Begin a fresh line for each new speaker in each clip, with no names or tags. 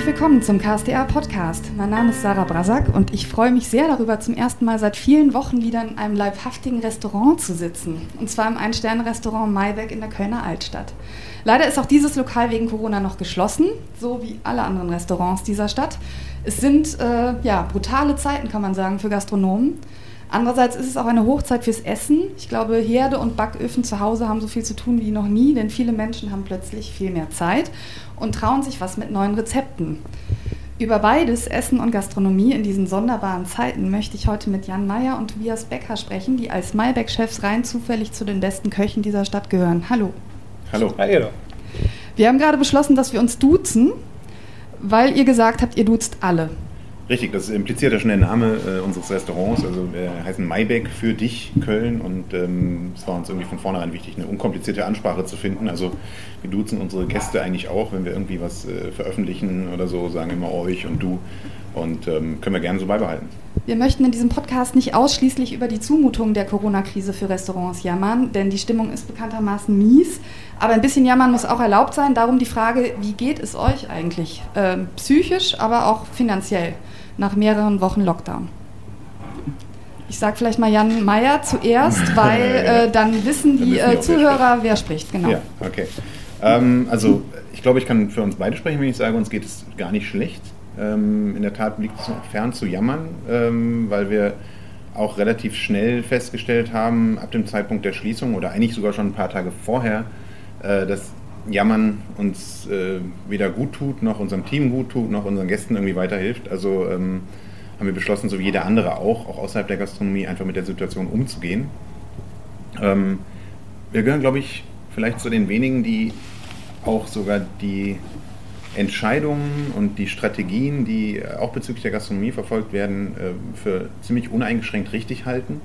Herzlich willkommen zum KSDA Podcast. Mein Name ist Sarah Brasak und ich freue mich sehr darüber, zum ersten Mal seit vielen Wochen wieder in einem leibhaftigen Restaurant zu sitzen. Und zwar im Ein-Sterne-Restaurant Maibeck in der Kölner Altstadt. Leider ist auch dieses Lokal wegen Corona noch geschlossen, so wie alle anderen Restaurants dieser Stadt. Es sind äh, ja, brutale Zeiten, kann man sagen, für Gastronomen. Andererseits ist es auch eine Hochzeit fürs Essen. Ich glaube, Herde und Backöfen zu Hause haben so viel zu tun wie noch nie, denn viele Menschen haben plötzlich viel mehr Zeit und trauen sich was mit neuen Rezepten. Über beides, Essen und Gastronomie in diesen sonderbaren Zeiten, möchte ich heute mit Jan Meyer und Tobias Becker sprechen, die als Maybeck-Chefs rein zufällig zu den besten Köchen dieser Stadt gehören. Hallo.
Hallo. Hallo.
Wir haben gerade beschlossen, dass wir uns duzen, weil ihr gesagt habt, ihr duzt alle.
Richtig, das impliziert ja schon der Name äh, unseres Restaurants. Also wir heißen Maybeck für dich, Köln. Und ähm, es war uns irgendwie von vornherein wichtig, eine unkomplizierte Ansprache zu finden. Also wir duzen unsere Gäste eigentlich auch, wenn wir irgendwie was äh, veröffentlichen oder so, sagen immer euch und du. Und ähm, können wir gerne so beibehalten.
Wir möchten in diesem Podcast nicht ausschließlich über die Zumutungen der Corona-Krise für Restaurants jammern, denn die Stimmung ist bekanntermaßen mies. Aber ein bisschen jammern muss auch erlaubt sein. Darum die Frage, wie geht es euch eigentlich? Ähm, psychisch, aber auch finanziell nach mehreren Wochen Lockdown. Ich sage vielleicht mal Jan Meyer zuerst, weil äh, dann wissen die äh, Zuhörer, wer spricht.
Genau. Ja, okay. Ähm, also ich glaube, ich kann für uns beide sprechen, wenn ich sage, uns geht es gar nicht schlecht. Ähm, in der Tat liegt es noch fern zu jammern, ähm, weil wir auch relativ schnell festgestellt haben, ab dem Zeitpunkt der Schließung oder eigentlich sogar schon ein paar Tage vorher, äh, dass Jammern uns äh, weder gut tut, noch unserem Team gut tut, noch unseren Gästen irgendwie weiterhilft. Also ähm, haben wir beschlossen, so wie jeder andere auch, auch außerhalb der Gastronomie, einfach mit der Situation umzugehen. Ähm, wir gehören, glaube ich, vielleicht zu den wenigen, die auch sogar die Entscheidungen und die Strategien, die auch bezüglich der Gastronomie verfolgt werden, äh, für ziemlich uneingeschränkt richtig halten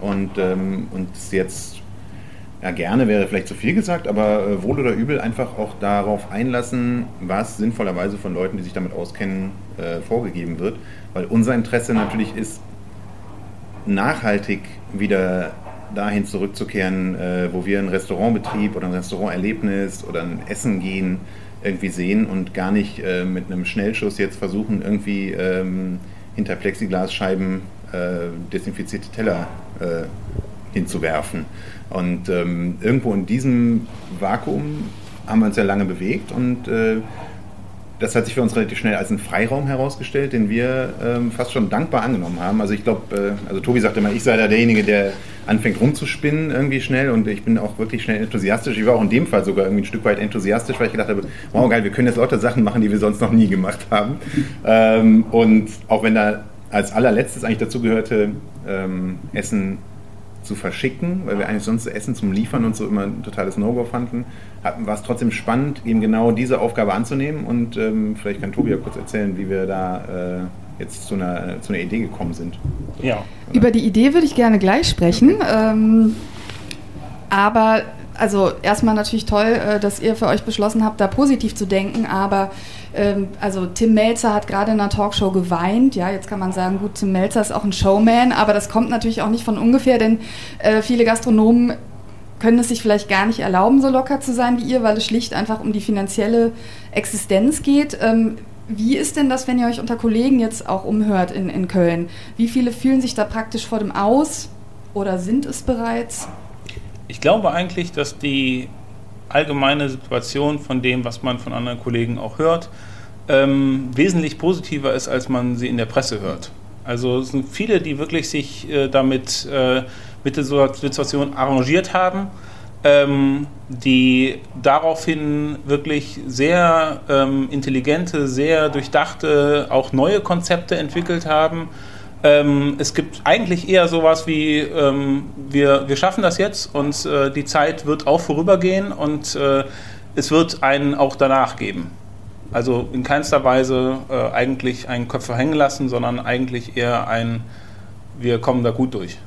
und ähm, uns jetzt ja, gerne wäre vielleicht zu viel gesagt, aber äh, wohl oder übel einfach auch darauf einlassen, was sinnvollerweise von Leuten, die sich damit auskennen, äh, vorgegeben wird. Weil unser Interesse natürlich ist, nachhaltig wieder dahin zurückzukehren, äh, wo wir einen Restaurantbetrieb oder ein Restauranterlebnis oder ein Essen gehen irgendwie sehen und gar nicht äh, mit einem Schnellschuss jetzt versuchen, irgendwie ähm, hinter Plexiglasscheiben äh, desinfizierte Teller äh, hinzuwerfen. Und ähm, irgendwo in diesem Vakuum haben wir uns ja lange bewegt und äh, das hat sich für uns relativ schnell als einen Freiraum herausgestellt, den wir ähm, fast schon dankbar angenommen haben. Also ich glaube, äh, also Tobi sagte immer, ich sei da derjenige, der anfängt rumzuspinnen irgendwie schnell und ich bin auch wirklich schnell enthusiastisch. Ich war auch in dem Fall sogar irgendwie ein Stück weit enthusiastisch, weil ich gedacht habe, wow geil, wir können jetzt lauter Sachen machen, die wir sonst noch nie gemacht haben. Ähm, und auch wenn da als allerletztes eigentlich dazu gehörte, ähm, Essen zu verschicken, weil wir eigentlich sonst Essen zum Liefern und so immer ein totales No-Go fanden, war es trotzdem spannend, eben genau diese Aufgabe anzunehmen. Und ähm, vielleicht kann Tobi ja kurz erzählen, wie wir da äh, jetzt zu einer, zu einer Idee gekommen sind.
Ja. Über die Idee würde ich gerne gleich sprechen. Okay. Ähm, aber also erstmal natürlich toll, äh, dass ihr für euch beschlossen habt, da positiv zu denken, aber ähm, also Tim Melzer hat gerade in einer Talkshow geweint. Ja, jetzt kann man sagen, gut, Tim Melzer ist auch ein Showman, aber das kommt natürlich auch nicht von ungefähr, denn äh, viele Gastronomen können es sich vielleicht gar nicht erlauben, so locker zu sein wie ihr, weil es schlicht einfach um die finanzielle Existenz geht. Ähm, wie ist denn das, wenn ihr euch unter Kollegen jetzt auch umhört in, in Köln? Wie viele fühlen sich da praktisch vor dem Aus oder sind es bereits?
Ich glaube eigentlich, dass die allgemeine Situation von dem, was man von anderen Kollegen auch hört, ähm, wesentlich positiver ist, als man sie in der Presse hört. Also es sind viele, die wirklich sich äh, damit äh, mit der Situation arrangiert haben, ähm, die daraufhin wirklich sehr ähm, intelligente, sehr durchdachte, auch neue Konzepte entwickelt haben ähm, es gibt eigentlich eher sowas wie, ähm, wir, wir schaffen das jetzt und äh, die Zeit wird auch vorübergehen und äh, es wird einen auch danach geben. Also in keinster Weise äh, eigentlich einen Köpfe hängen lassen, sondern eigentlich eher ein, wir kommen da gut durch.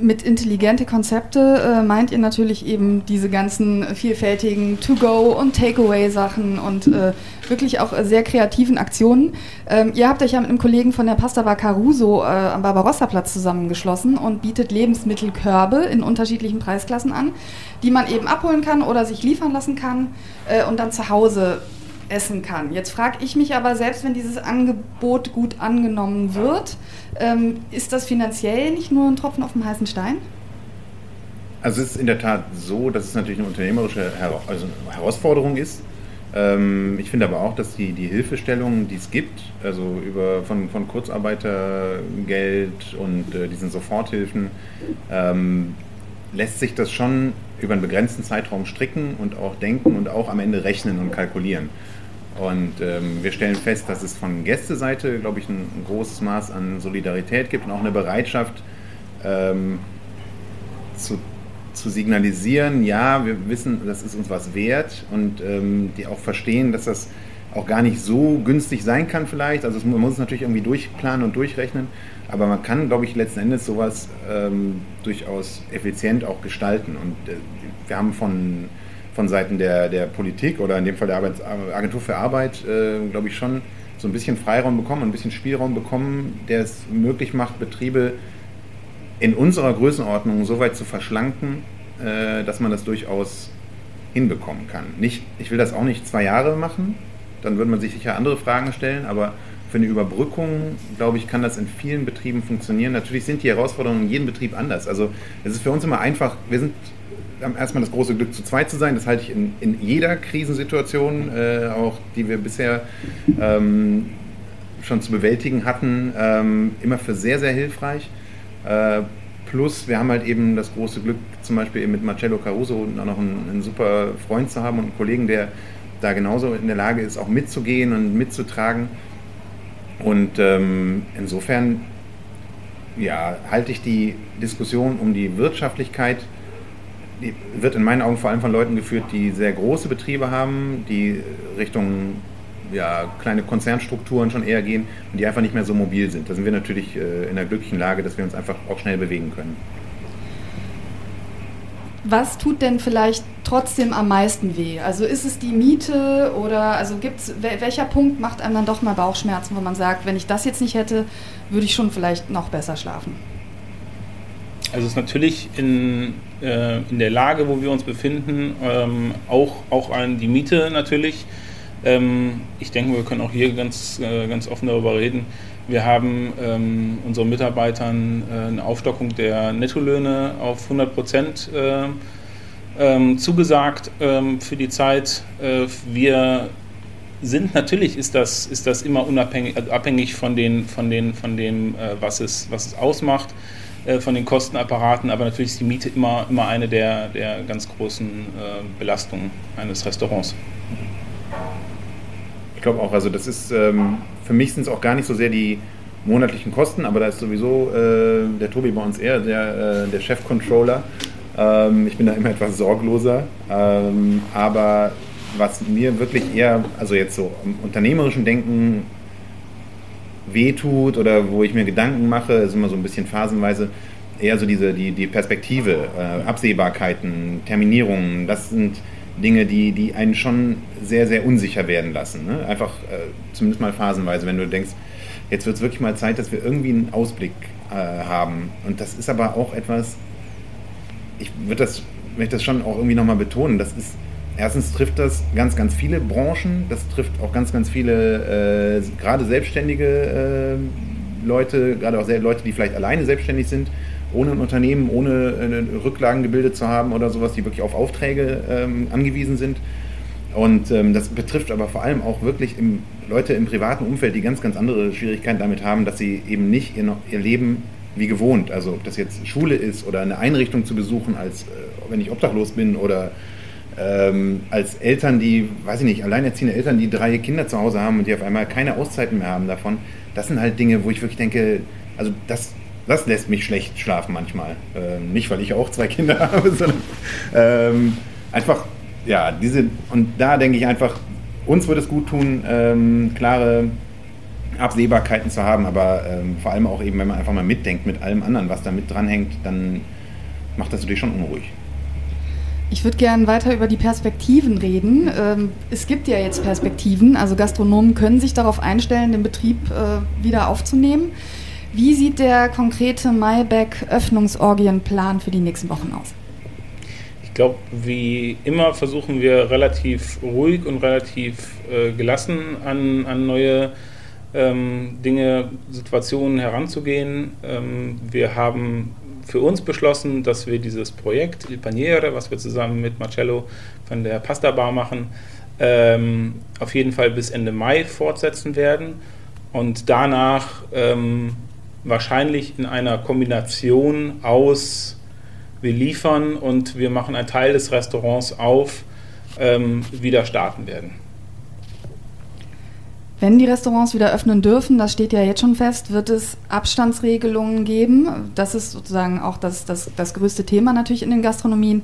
Mit intelligente Konzepte äh, meint ihr natürlich eben diese ganzen vielfältigen To-Go- und Takeaway-Sachen und äh, wirklich auch sehr kreativen Aktionen. Ähm, ihr habt euch ja mit einem Kollegen von der Pasta Bar Caruso äh, am Barbarossa-Platz zusammengeschlossen und bietet Lebensmittelkörbe in unterschiedlichen Preisklassen an, die man eben abholen kann oder sich liefern lassen kann äh, und dann zu Hause essen kann. Jetzt frage ich mich aber, selbst wenn dieses Angebot gut angenommen wird, ähm, ist das finanziell nicht nur ein Tropfen auf dem heißen Stein?
Also es ist in der Tat so, dass es natürlich eine unternehmerische Hera also eine Herausforderung ist. Ähm, ich finde aber auch, dass die, die Hilfestellungen, die es gibt, also über, von, von Kurzarbeitergeld und äh, diesen Soforthilfen, ähm, lässt sich das schon über einen begrenzten Zeitraum stricken und auch denken und auch am Ende rechnen und kalkulieren. Und ähm, wir stellen fest, dass es von Gästeseite, glaube ich, ein, ein, großes Maß an Solidarität gibt und auch eine Bereitschaft ähm, zu, zu signalisieren, ja, wir wissen, das ist uns was wert und ähm, die auch verstehen, dass das auch gar nicht so günstig sein kann vielleicht. Also man muss es natürlich irgendwie durchplanen und durchrechnen, aber man kann, glaube ich, letzten Endes sowas ähm, durchaus effizient auch gestalten. Und äh, wir haben von von Seiten der, der Politik oder in dem Fall der Arbeits Agentur für Arbeit, äh, glaube ich, schon so ein bisschen Freiraum bekommen, ein bisschen Spielraum bekommen, der es möglich macht, Betriebe in unserer Größenordnung so weit zu verschlanken, äh, dass man das durchaus hinbekommen kann. Nicht, ich will das auch nicht zwei Jahre machen, dann würde man sich sicher andere Fragen stellen, aber für eine Überbrückung, glaube ich, kann das in vielen Betrieben funktionieren. Natürlich sind die Herausforderungen in jedem Betrieb anders. Also es ist für uns immer einfach, wir sind erstmal das große Glück, zu zweit zu sein. Das halte ich in, in jeder Krisensituation, äh, auch die wir bisher ähm, schon zu bewältigen hatten, ähm, immer für sehr, sehr hilfreich. Äh, plus, wir haben halt eben das große Glück, zum Beispiel eben mit Marcello Caruso auch noch einen, einen super Freund zu haben und einen Kollegen, der da genauso in der Lage ist, auch mitzugehen und mitzutragen. Und ähm, insofern ja, halte ich die Diskussion um die Wirtschaftlichkeit wird in meinen Augen vor allem von Leuten geführt, die sehr große Betriebe haben, die Richtung ja, kleine Konzernstrukturen schon eher gehen und die einfach nicht mehr so mobil sind. Da sind wir natürlich äh, in der glücklichen Lage, dass wir uns einfach auch schnell bewegen können.
Was tut denn vielleicht trotzdem am meisten weh? Also ist es die Miete oder also gibt's welcher Punkt macht einem dann doch mal Bauchschmerzen, wo man sagt, wenn ich das jetzt nicht hätte, würde ich schon vielleicht noch besser schlafen?
Also es ist natürlich in, äh, in der Lage, wo wir uns befinden, ähm, auch, auch an die Miete natürlich. Ähm, ich denke, wir können auch hier ganz, äh, ganz offen darüber reden. Wir haben ähm, unseren Mitarbeitern äh, eine Aufstockung der Nettolöhne auf 100 Prozent äh, ähm, zugesagt ähm, für die Zeit. Äh, wir sind natürlich ist das, ist das immer unabhängig, also abhängig von, den, von, den, von dem, äh, was, es, was es ausmacht. Äh, von den Kostenapparaten, aber natürlich ist die Miete immer, immer eine der, der ganz großen äh, Belastungen eines Restaurants.
Ich glaube auch, also das ist, ähm, für mich sind es auch gar nicht so sehr die monatlichen Kosten, aber da ist sowieso äh, der Tobi bei uns eher der, äh, der Chef-Controller. Ähm, ich bin da immer etwas sorgloser, ähm, aber was mir wirklich eher, also jetzt so im unternehmerischen Denken wehtut oder wo ich mir Gedanken mache, ist immer so ein bisschen phasenweise eher so diese die, die Perspektive, äh, Absehbarkeiten, Terminierungen, das sind Dinge, die, die einen schon sehr, sehr unsicher werden lassen. Ne? Einfach äh, zumindest mal phasenweise, wenn du denkst, jetzt wird es wirklich mal Zeit, dass wir irgendwie einen Ausblick äh, haben. Und das ist aber auch etwas, ich würde das, möchte das schon auch irgendwie nochmal betonen, das ist erstens trifft das ganz, ganz viele Branchen. Das trifft auch ganz, ganz viele, äh, gerade selbstständige äh, Leute, gerade auch Leute, die vielleicht alleine selbstständig sind, ohne ein Unternehmen, ohne Rücklagen gebildet zu haben oder sowas, die wirklich auf Aufträge ähm, angewiesen sind. Und ähm, das betrifft aber vor allem auch wirklich im, Leute im privaten Umfeld, die ganz, ganz andere Schwierigkeiten damit haben, dass sie eben nicht ihr, ihr Leben wie gewohnt, also ob das jetzt Schule ist oder eine Einrichtung zu besuchen, als äh, wenn ich obdachlos bin oder ähm, als Eltern, die, weiß ich nicht, alleinerziehende Eltern, die drei Kinder zu Hause haben und die auf einmal keine Auszeiten mehr haben davon, das sind halt Dinge, wo ich wirklich denke, also das, das lässt mich schlecht schlafen manchmal. Ähm, nicht, weil ich auch zwei Kinder habe, sondern ähm, einfach, ja, diese, und da denke ich einfach, uns würde es gut tun, ähm, klare Absehbarkeiten zu haben, aber ähm, vor allem auch eben, wenn man einfach mal mitdenkt mit allem anderen, was da mit dranhängt, dann macht das natürlich schon unruhig.
Ich würde gerne weiter über die Perspektiven reden. Ähm, es gibt ja jetzt Perspektiven, also Gastronomen können sich darauf einstellen, den Betrieb äh, wieder aufzunehmen. Wie sieht der konkrete Mayback-Öffnungsorgienplan für die nächsten Wochen aus?
glaube, wie immer versuchen wir relativ ruhig und relativ äh, gelassen an, an neue ähm, Dinge, Situationen heranzugehen. Ähm, wir haben für uns beschlossen, dass wir dieses Projekt Il Paniere, was wir zusammen mit Marcello von der Pasta Bar machen, ähm, auf jeden Fall bis Ende Mai fortsetzen werden und danach ähm, wahrscheinlich in einer Kombination aus wir liefern und wir machen einen Teil des Restaurants auf, ähm, wieder starten werden.
Wenn die Restaurants wieder öffnen dürfen, das steht ja jetzt schon fest, wird es Abstandsregelungen geben. Das ist sozusagen auch das, das, das größte Thema natürlich in den Gastronomien.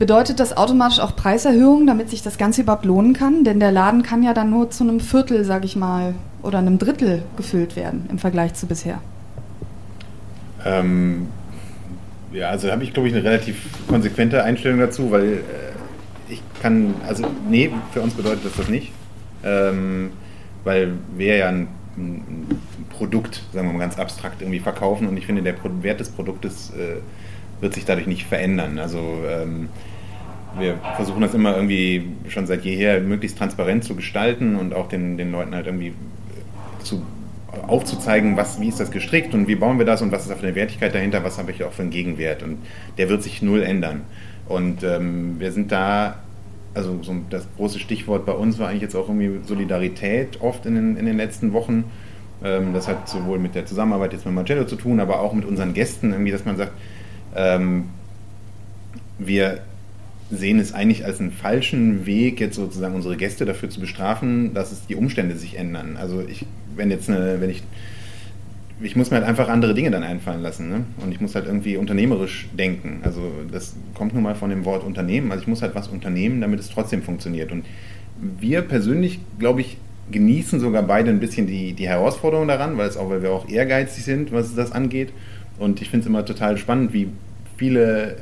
Bedeutet das automatisch auch Preiserhöhungen, damit sich das Ganze überhaupt lohnen kann? Denn der Laden kann ja dann nur zu einem Viertel, sage ich mal, oder einem Drittel gefüllt werden im Vergleich zu bisher.
Ähm, ja, also habe ich, glaube ich, eine relativ konsequente Einstellung dazu, weil äh, ich kann, also nee, für uns bedeutet das das nicht, ähm, weil wir ja ein, ein, Produkt, sagen wir mal ganz abstrakt, irgendwie verkaufen und ich finde, der Wert des Produktes äh, wird sich dadurch nicht verändern. Also ähm, wir versuchen das immer irgendwie schon seit jeher möglichst transparent zu gestalten und auch den, den Leuten halt irgendwie zu aufzuzeigen, was, wie ist das gestrickt und wie bauen wir das und was ist da für eine Wertigkeit dahinter, was habe ich auch für einen Gegenwert. Und der wird sich null ändern. Und ähm, wir sind da, also so das große Stichwort bei uns war eigentlich jetzt auch irgendwie Solidarität oft in den, in den letzten Wochen. Ähm, das hat sowohl mit der Zusammenarbeit jetzt mit Marcello zu tun, aber auch mit unseren Gästen, irgendwie, dass man sagt, ähm, wir sehen es eigentlich als einen falschen Weg, jetzt sozusagen unsere Gäste dafür zu bestrafen, dass es die Umstände sich ändern. Also ich, wenn jetzt eine, wenn ich, ich muss mir halt einfach andere Dinge dann einfallen lassen. Ne? Und ich muss halt irgendwie unternehmerisch denken. Also das kommt nun mal von dem Wort Unternehmen. Also ich muss halt was unternehmen, damit es trotzdem funktioniert. Und wir persönlich, glaube ich, genießen sogar beide ein bisschen die, die Herausforderung daran, weil, es auch, weil wir auch ehrgeizig sind, was das angeht. Und ich finde es immer total spannend, wie viele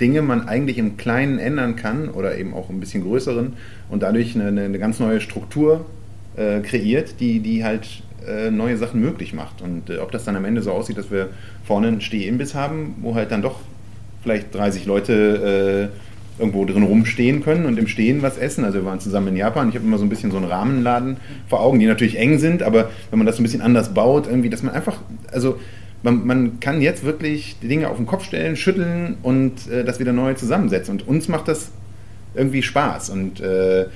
Dinge man eigentlich im Kleinen ändern kann oder eben auch ein bisschen größeren und dadurch eine, eine ganz neue Struktur äh, kreiert, die, die halt äh, neue Sachen möglich macht. Und äh, ob das dann am Ende so aussieht, dass wir vorne einen Stehimbiss haben, wo halt dann doch vielleicht 30 Leute äh, irgendwo drin rumstehen können und im Stehen was essen. Also wir waren zusammen in Japan. Ich habe immer so ein bisschen so einen Rahmenladen vor Augen, die natürlich eng sind, aber wenn man das so ein bisschen anders baut, irgendwie, dass man einfach, also man, man, kann jetzt wirklich die Dinge auf den Kopf stellen, schütteln und äh, das wieder neu zusammensetzen. Und uns macht das irgendwie Spaß. Und äh,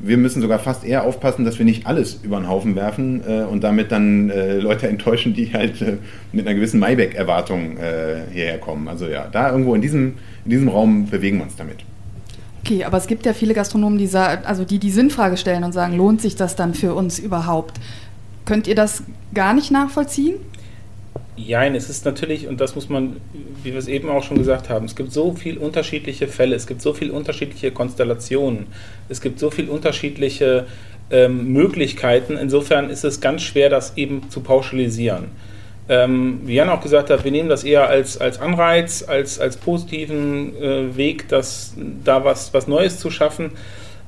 wir müssen sogar fast eher aufpassen, dass wir nicht alles über den Haufen werfen äh, und damit dann äh, Leute enttäuschen, die halt äh, mit einer gewissen Mayback-Erwartung äh, hierher kommen. Also ja, da irgendwo in diesem, in diesem Raum bewegen wir uns damit.
Okay, aber es gibt ja viele Gastronomen, die, also die die Sinnfrage stellen und sagen, lohnt sich das dann für uns überhaupt? Könnt ihr das gar nicht nachvollziehen?
Jein, es ist natürlich, und das muss man, wie wir es eben auch schon gesagt haben, es gibt so viele unterschiedliche Fälle, es gibt so viele unterschiedliche Konstellationen, es gibt so viele unterschiedliche ähm, Möglichkeiten. Insofern ist es ganz schwer, das eben zu pauschalisieren. Ähm, wie Jan auch gesagt hat, wir nehmen das eher als, als Anreiz, als, als positiven äh, Weg, das, da was, was Neues zu schaffen.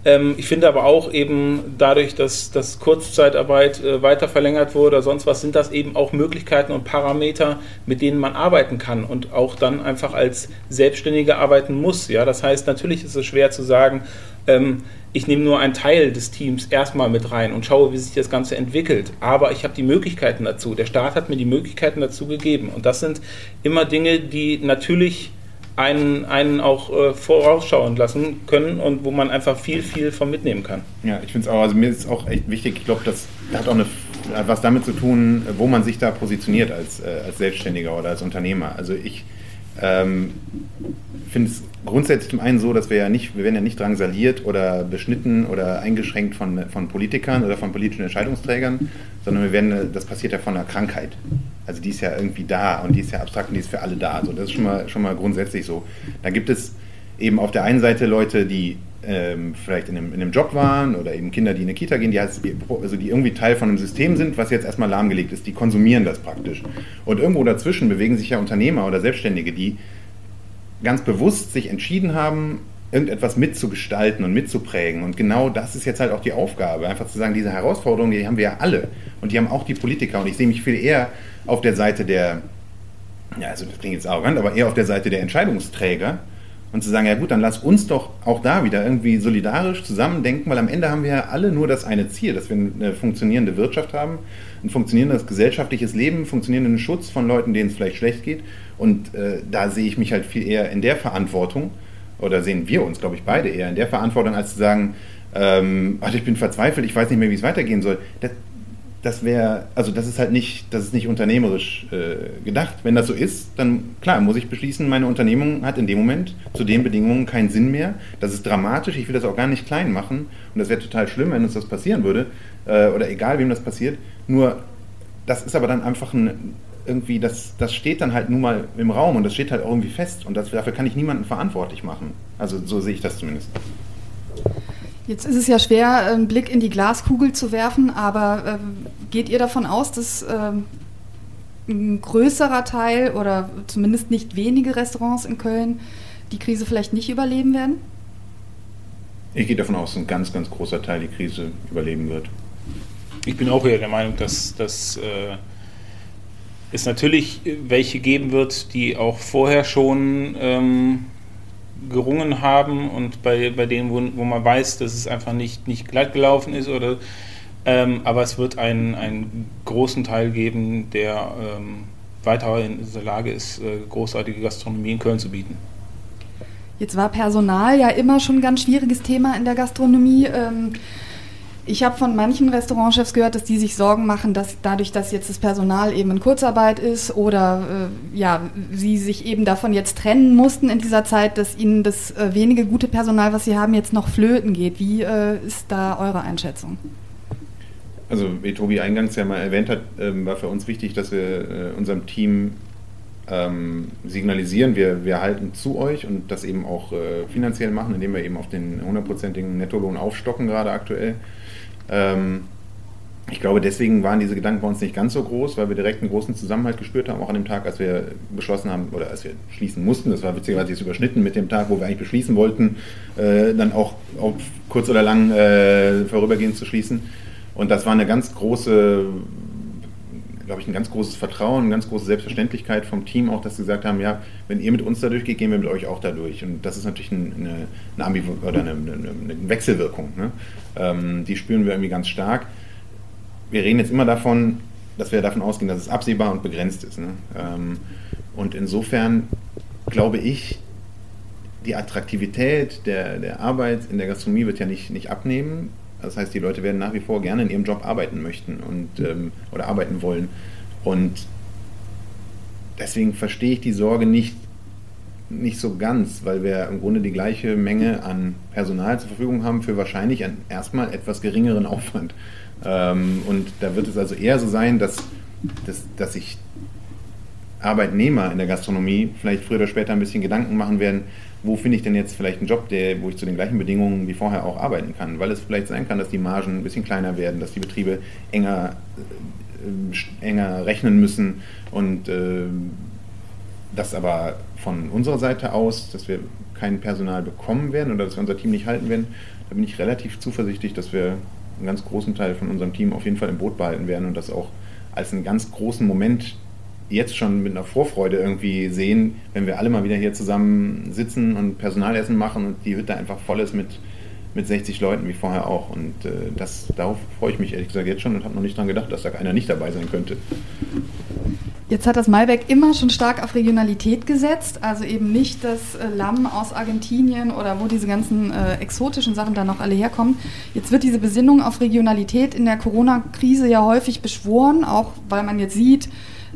Ähm, ich finde aber auch eben dadurch, dass, dass Kurzzeitarbeit äh, weiter verlängert wurde oder sonst was, sind das eben auch Möglichkeiten und Parameter, mit denen man arbeiten kann und auch dann einfach als Selbstständiger arbeiten muss. Ja? Das heißt, natürlich ist es schwer zu sagen, ähm, ich nehme nur einen Teil des Teams erstmal mit rein und schaue, wie sich das Ganze entwickelt. Aber ich habe die Möglichkeiten dazu. Der Staat hat mir die Möglichkeiten dazu gegeben. Und das sind immer Dinge, die natürlich einen, einen auch äh, vorausschauen lassen können und wo man einfach viel, viel von mitnehmen kann.
Ja, ich finde es auch, also mir ist auch echt wichtig, ich glaube, das hat auch eine, was damit zu tun, wo man sich da positioniert als, äh, als Selbstständiger oder als Unternehmer. Also ich ähm, finde es grundsätzlich zum einen so, dass wir ja nicht, wir werden ja nicht drangsaliert oder beschnitten oder eingeschränkt von, von Politikern oder von politischen Entscheidungsträgern, sondern wir werden, das passiert ja von einer Krankheit. Also die ist ja irgendwie da und die ist ja abstrakt und die ist für alle da. Also das ist schon mal, schon mal grundsätzlich so. Da gibt es eben auf der einen Seite Leute, die ähm, vielleicht in einem, in einem, Job waren oder eben Kinder, die in eine Kita gehen, die, also die irgendwie Teil von einem System sind, was jetzt erstmal lahmgelegt ist. Die konsumieren das praktisch. Und irgendwo dazwischen bewegen sich ja Unternehmer oder Selbstständige, die ganz bewusst sich entschieden haben, irgendetwas mitzugestalten und mitzuprägen. Und genau das ist jetzt halt auch die Aufgabe, einfach zu sagen, diese Herausforderungen, die haben wir ja alle. Und die haben auch die Politiker. Und ich sehe mich viel eher auf der Seite der, ja, also das klingt jetzt arrogant, aber eher auf der Seite der Entscheidungsträger und zu sagen, ja gut, dann lass uns doch auch da wieder irgendwie solidarisch zusammendenken, weil am Ende haben wir ja alle nur das eine Ziel, dass wir eine funktionierende Wirtschaft haben, ein funktionierendes gesellschaftliches Leben, funktionierenden Schutz von Leuten, denen es vielleicht schlecht geht. Und äh, da sehe ich mich halt viel eher in der Verantwortung, oder sehen wir uns, glaube ich, beide eher in der Verantwortung, als zu sagen, ähm, ach, ich bin verzweifelt, ich weiß nicht mehr, wie es weitergehen soll. Das, das wäre, also das ist halt nicht, das ist nicht unternehmerisch äh, gedacht. Wenn das so ist, dann klar, muss ich beschließen, meine Unternehmung hat in dem Moment zu den Bedingungen keinen Sinn mehr. Das ist dramatisch, ich will das auch gar nicht klein machen. Und das wäre total schlimm, wenn uns das passieren würde. Äh, oder egal, wem das passiert. Nur, das ist aber dann einfach ein, irgendwie, das, das steht dann halt nun mal im Raum und das steht halt auch irgendwie fest. Und das, dafür kann ich niemanden verantwortlich machen. Also so sehe ich das zumindest.
Jetzt ist es ja schwer, einen Blick in die Glaskugel zu werfen, aber äh, geht ihr davon aus, dass äh, ein größerer Teil oder zumindest nicht wenige Restaurants in Köln die Krise vielleicht nicht überleben werden?
Ich gehe davon aus, dass ein ganz, ganz großer Teil die Krise überleben wird.
Ich bin auch eher der Meinung, dass, dass äh, es natürlich welche geben wird, die auch vorher schon ähm, gerungen haben und bei, bei denen, wo, wo man weiß, dass es einfach nicht, nicht glatt gelaufen ist oder ähm, aber es wird einen, einen großen Teil geben, der ähm, weiterhin in der Lage ist, äh, großartige Gastronomie in Köln zu bieten.
Jetzt war Personal ja immer schon ein ganz schwieriges Thema in der Gastronomie. Ähm, ich habe von manchen Restaurantchefs gehört, dass die sich Sorgen machen, dass dadurch, dass jetzt das Personal eben in Kurzarbeit ist oder äh, ja, sie sich eben davon jetzt trennen mussten in dieser Zeit, dass ihnen das äh, wenige gute Personal, was sie haben, jetzt noch flöten geht. Wie äh, ist da eure Einschätzung?
Also wie Tobi eingangs ja mal erwähnt hat, ähm, war für uns wichtig, dass wir äh, unserem Team ähm, signalisieren, wir, wir halten zu euch und das eben auch äh, finanziell machen, indem wir eben auf den hundertprozentigen Nettolohn aufstocken gerade aktuell. Ähm, ich glaube, deswegen waren diese Gedanken bei uns nicht ganz so groß, weil wir direkt einen großen Zusammenhalt gespürt haben, auch an dem Tag, als wir beschlossen haben oder als wir schließen mussten. Das war witzigerweise jetzt überschnitten mit dem Tag, wo wir eigentlich beschließen wollten, äh, dann auch, auch, kurz oder lang äh, vorübergehend zu schließen. Und das war eine ganz große, glaube ich, ein ganz großes Vertrauen, eine ganz große Selbstverständlichkeit vom Team auch, dass sie gesagt haben, ja, wenn ihr mit uns da durchgeht, gehen wir mit euch auch da durch. Und das ist natürlich eine, eine, Ambiv oder eine, eine, eine Wechselwirkung. Ne? Ähm, die spüren wir irgendwie ganz stark. Wir reden jetzt immer davon, dass wir davon ausgehen, dass es absehbar und begrenzt ist. Ne? Ähm, und insofern glaube ich, die Attraktivität der, der Arbeit in der Gastronomie wird ja nicht, nicht abnehmen. Das heißt, die Leute werden nach wie vor gerne in ihrem Job arbeiten möchten und, ähm, oder arbeiten wollen. Und deswegen verstehe ich die Sorge nicht, nicht so ganz, weil wir im Grunde die gleiche Menge an Personal zur Verfügung haben für wahrscheinlich einen erstmal etwas geringeren Aufwand. Ähm, und da wird es also eher so sein, dass, dass, dass sich Arbeitnehmer in der Gastronomie vielleicht früher oder später ein bisschen Gedanken machen werden, wo finde ich denn jetzt vielleicht einen Job, der, wo ich zu den gleichen Bedingungen wie vorher auch arbeiten kann. Weil es vielleicht sein kann, dass die Margen ein bisschen kleiner werden, dass die Betriebe enger, äh, enger rechnen müssen und äh, das aber von unserer Seite aus, dass wir kein Personal bekommen werden oder dass wir unser Team nicht halten werden, da bin ich relativ zuversichtlich, dass wir einen ganz großen Teil von unserem Team auf jeden Fall im Boot behalten werden und das auch als einen ganz großen Moment jetzt schon mit einer Vorfreude irgendwie sehen, wenn wir alle mal wieder hier zusammen sitzen und Personalessen machen und die Hütte einfach voll ist mit, mit 60 Leuten wie vorher auch. Und äh, das, darauf freue ich mich ehrlich gesagt jetzt schon und habe noch nicht daran gedacht, dass da einer nicht dabei sein könnte.
Jetzt hat das Malbec immer schon stark auf Regionalität gesetzt, also eben nicht das äh, Lamm aus Argentinien oder wo diese ganzen äh, exotischen Sachen dann noch alle herkommen. Jetzt wird diese Besinnung auf Regionalität in der Corona-Krise ja häufig beschworen, auch weil man jetzt sieht,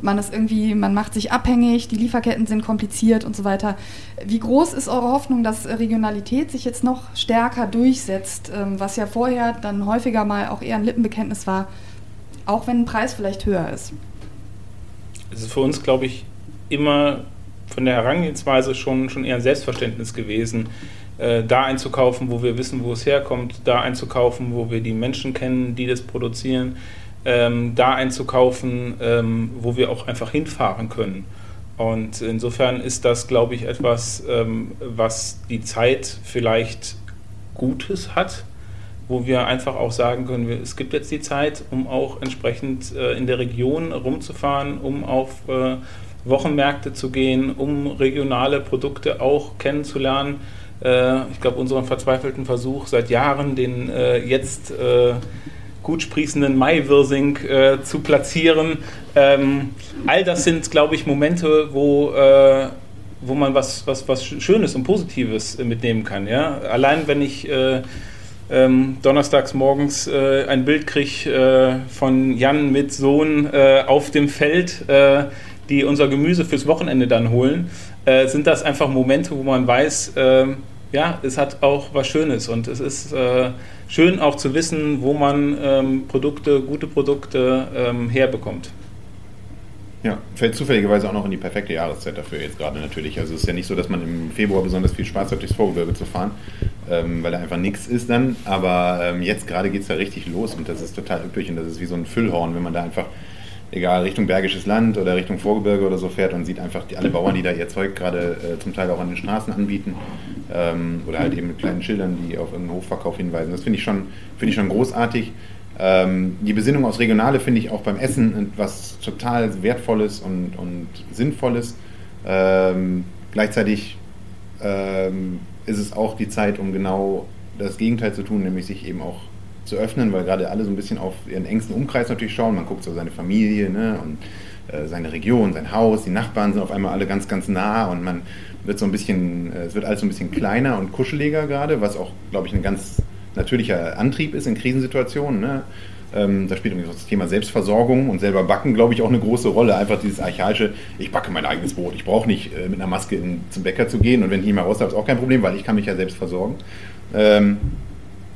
man ist irgendwie, man macht sich abhängig, die Lieferketten sind kompliziert und so weiter. Wie groß ist eure Hoffnung, dass Regionalität sich jetzt noch stärker durchsetzt, ähm, was ja vorher dann häufiger mal auch eher ein Lippenbekenntnis war, auch wenn ein Preis vielleicht höher ist?
Es ist für uns, glaube ich, immer von der Herangehensweise schon, schon eher ein Selbstverständnis gewesen, äh, da einzukaufen, wo wir wissen, wo es herkommt, da einzukaufen, wo wir die Menschen kennen, die das produzieren ähm, da einzukaufen, ähm, wo wir auch einfach hinfahren können. Und insofern ist das, glaube ich, etwas, ähm, was die Zeit vielleicht Gutes hat, wo wir einfach auch sagen können, es gibt jetzt die Zeit, um auch entsprechend äh, in der Region rumzufahren, um auf äh, Wochenmärkte zu gehen, um regionale Produkte auch kennenzulernen. Äh, ich glaube, unseren verzweifelten Versuch seit Jahren, den äh, jetzt äh, gut sprießenden Maiwirsing äh, zu platzieren. Ähm, all das sind, glaube ich, Momente, wo, äh, wo man was, was, was Schönes und Positives äh, mitnehmen kann. Ja? Allein wenn ich äh, ähm, donnerstags morgens äh, ein Bild kriege äh, von Jan mit Sohn auf dem Feld, die unser Gemüse fürs Wochenende dann holen, sind das einfach Momente, wo man weiß, ja, es hat auch was Schönes und es ist schön auch zu wissen, wo man ähm, Produkte, gute Produkte ähm, herbekommt.
Ja, fällt zufälligerweise auch noch in die perfekte Jahreszeit dafür jetzt gerade natürlich. Also es ist ja nicht so, dass man im Februar besonders viel Spaß hat, durchs Vorgebirge zu fahren, ähm, weil da einfach nichts ist dann. Aber ähm, jetzt gerade geht es da richtig los und das ist total üppig und das ist wie so ein Füllhorn, wenn man da einfach egal Richtung Bergisches Land oder Richtung Vorgebirge oder so fährt und sieht einfach die, alle Bauern, die da ihr Zeug gerade äh, zum Teil auch an den Straßen anbieten ähm, oder halt eben mit kleinen Schildern, die auf irgendeinen Hofverkauf hinweisen. Das finde ich, schon, find ich schon großartig. Ähm, die Besinnung aufs Regionale finde ich auch beim Essen was total Wertvolles und, und Sinnvolles. Ähm, gleichzeitig ähm, ist es auch die Zeit, um genau das Gegenteil zu tun, nämlich sich eben auch zu öffnen, weil gerade alle so ein bisschen auf ihren engsten Umkreis natürlich schauen. Man guckt so seine Familie ne, und äh, seine Region, sein Haus, die Nachbarn sind auf einmal alle ganz, ganz nah und man wird so ein bisschen, äh, es wird alles so ein bisschen kleiner und kuscheliger gerade, was auch, glaube ich, ein ganz natürlicher Antrieb ist in Krisensituationen. Ne? Ähm, da spielt das Thema Selbstversorgung und selber backen, glaube ich, auch eine große Rolle. Einfach dieses archaische, ich backe mein eigenes Brot. Ich brauche nicht äh, mit einer Maske in, zum Bäcker zu gehen und wenn ich nicht mal raus habe, ist auch kein Problem, weil ich kann mich ja selbst versorgen. Ähm,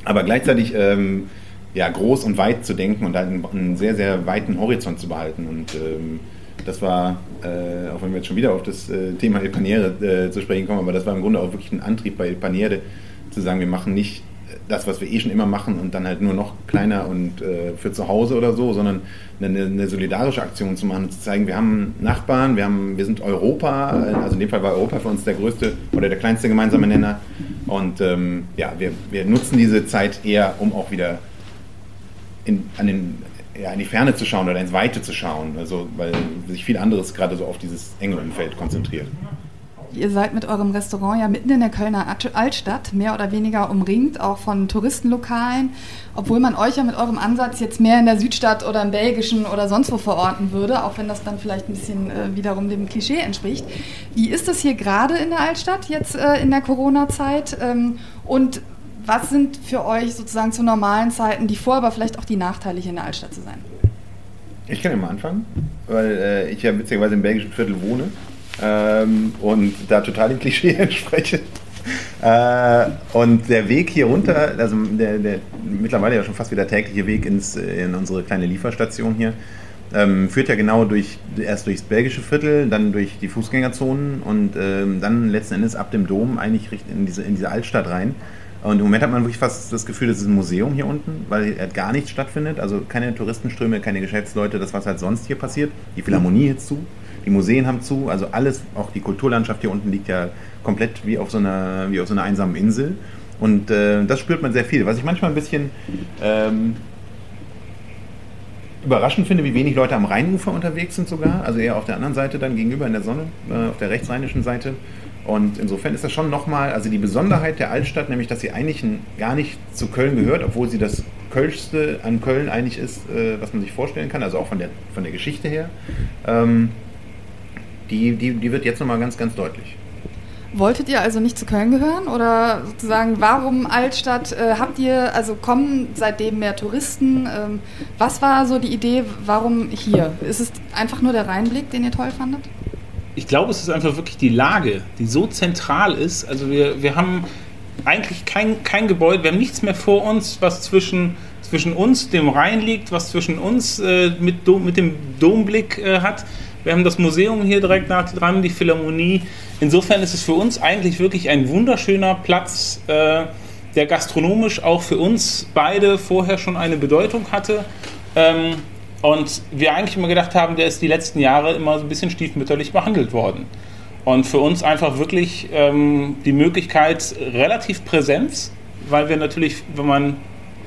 aber gleichzeitig ähm, ja, groß und weit zu denken und einen, einen sehr, sehr weiten Horizont zu behalten. Und ähm, das war, äh, auch wenn wir jetzt schon wieder auf das äh, Thema El Paniere äh, zu sprechen kommen, aber das war im Grunde auch wirklich ein Antrieb bei El Paniere, zu sagen, wir machen nicht das, was wir eh schon immer machen und dann halt nur noch kleiner und äh, für zu Hause oder so, sondern eine, eine, solidarische Aktion zu machen und zu zeigen, wir haben Nachbarn, wir, haben, wir sind Europa, also in dem Fall war Europa für uns der größte oder der kleinste gemeinsame Nenner und ähm, ja, wir, wir nutzen diese Zeit eher, um auch wieder in, an den, ja, in die Ferne zu schauen oder ins Weite zu schauen, also weil sich viel anderes gerade so auf dieses enge Umfeld konzentriert.
Ihr seid mit eurem Restaurant ja mitten in der Kölner Altstadt, mehr oder weniger umringt, auch von Touristenlokalen, obwohl man euch ja mit eurem Ansatz jetzt mehr in der Südstadt oder im Belgischen oder sonst wo verorten würde, auch wenn das dann vielleicht ein bisschen äh, wiederum dem Klischee entspricht. Wie ist das hier gerade in der Altstadt jetzt äh, in der Corona-Zeit? Ähm, und was sind für euch sozusagen zu normalen Zeiten die Vor-, aber vielleicht auch die Nachteile, hier in der Altstadt zu sein?
Ich kann ja mal anfangen, weil äh, ich ja witzigerweise im belgischen Viertel wohne ähm, und da total dem Klischee entspreche. Äh, und der Weg hier runter, also der, der, mittlerweile ja schon fast wieder tägliche Weg ins, in unsere kleine Lieferstation hier, ähm, führt ja genau durch, erst durchs belgische Viertel, dann durch die Fußgängerzonen und ähm, dann letzten Endes ab dem Dom eigentlich in diese, in diese Altstadt rein. Und im Moment hat man wirklich fast das Gefühl, das ist ein Museum hier unten, weil gar nichts stattfindet. Also keine Touristenströme, keine Geschäftsleute, das, was halt sonst hier passiert. Die Philharmonie jetzt zu, die Museen haben zu, also alles, auch die Kulturlandschaft hier unten liegt ja komplett wie auf so einer, wie auf so einer einsamen Insel. Und äh, das spürt man sehr viel. Was ich manchmal ein bisschen ähm, überraschend finde, wie wenig Leute am Rheinufer unterwegs sind sogar. Also eher auf der anderen Seite dann gegenüber in der Sonne, äh, auf der rechtsrheinischen Seite. Und insofern ist das schon nochmal, also die Besonderheit der Altstadt, nämlich dass sie eigentlich gar nicht zu Köln gehört, obwohl sie das Kölschste an Köln eigentlich ist, äh, was man sich vorstellen kann, also auch von der, von der Geschichte her. Ähm, die, die, die wird jetzt nochmal ganz, ganz deutlich.
Wolltet ihr also nicht zu Köln gehören oder sozusagen warum Altstadt? Äh, habt ihr, also kommen seitdem mehr Touristen? Ähm, was war so die Idee, warum hier? Ist es einfach nur der Rheinblick, den ihr toll fandet?
Ich glaube, es ist einfach wirklich die Lage, die so zentral ist. Also wir, wir haben eigentlich kein, kein Gebäude, wir haben nichts mehr vor uns, was zwischen, zwischen uns, dem Rhein liegt, was zwischen uns äh, mit, mit dem Domblick äh, hat. Wir haben das Museum hier direkt nach dran, die Philharmonie. Insofern ist es für uns eigentlich wirklich ein wunderschöner Platz, äh, der gastronomisch auch für uns beide vorher schon eine Bedeutung hatte. Ähm, und wir eigentlich immer gedacht haben, der ist die letzten Jahre immer so ein bisschen stiefmütterlich behandelt worden. Und für uns einfach wirklich ähm, die Möglichkeit relativ Präsenz, weil wir natürlich, wenn man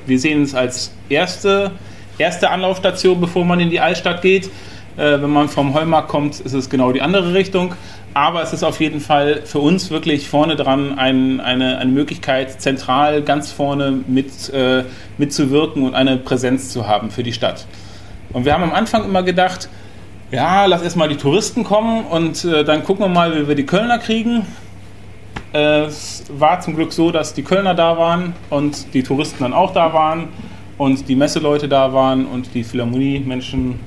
wir sehen es als erste, erste Anlaufstation, bevor man in die Altstadt geht. Äh, wenn man vom Heumarkt kommt, ist es genau die andere Richtung. Aber es ist auf jeden Fall für uns wirklich vorne dran ein, eine, eine Möglichkeit, zentral ganz vorne mit, äh, mitzuwirken und eine Präsenz zu haben für die Stadt. Und wir haben am Anfang immer gedacht, ja, lass erstmal die Touristen kommen und äh, dann gucken wir mal, wie wir die Kölner kriegen. Es war zum Glück so, dass die Kölner da waren und die Touristen dann auch da waren und die Messeleute da waren und die Philharmonie-Menschen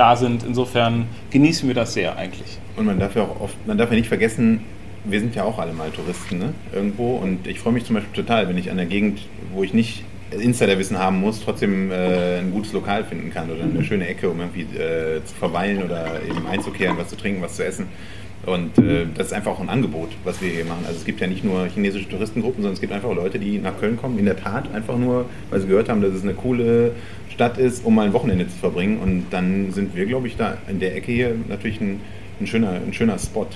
da sind. Insofern genießen wir das sehr eigentlich.
Und man darf ja auch oft, man darf ja nicht vergessen, wir sind ja auch alle mal Touristen, ne? Irgendwo. Und ich freue mich zum Beispiel total, wenn ich an der Gegend, wo ich nicht Insiderwissen haben muss, trotzdem äh, ein gutes Lokal finden kann oder eine schöne Ecke, um irgendwie äh, zu verweilen oder eben einzukehren, was zu trinken, was zu essen. Und äh, das ist einfach auch ein Angebot, was wir hier machen. Also es gibt ja nicht nur chinesische Touristengruppen, sondern es gibt einfach Leute, die nach Köln kommen, in der Tat einfach nur, weil sie gehört haben, dass es eine coole Stadt ist, um mal ein Wochenende zu verbringen. Und dann sind wir, glaube ich, da in der Ecke hier natürlich ein, ein, schöner, ein schöner Spot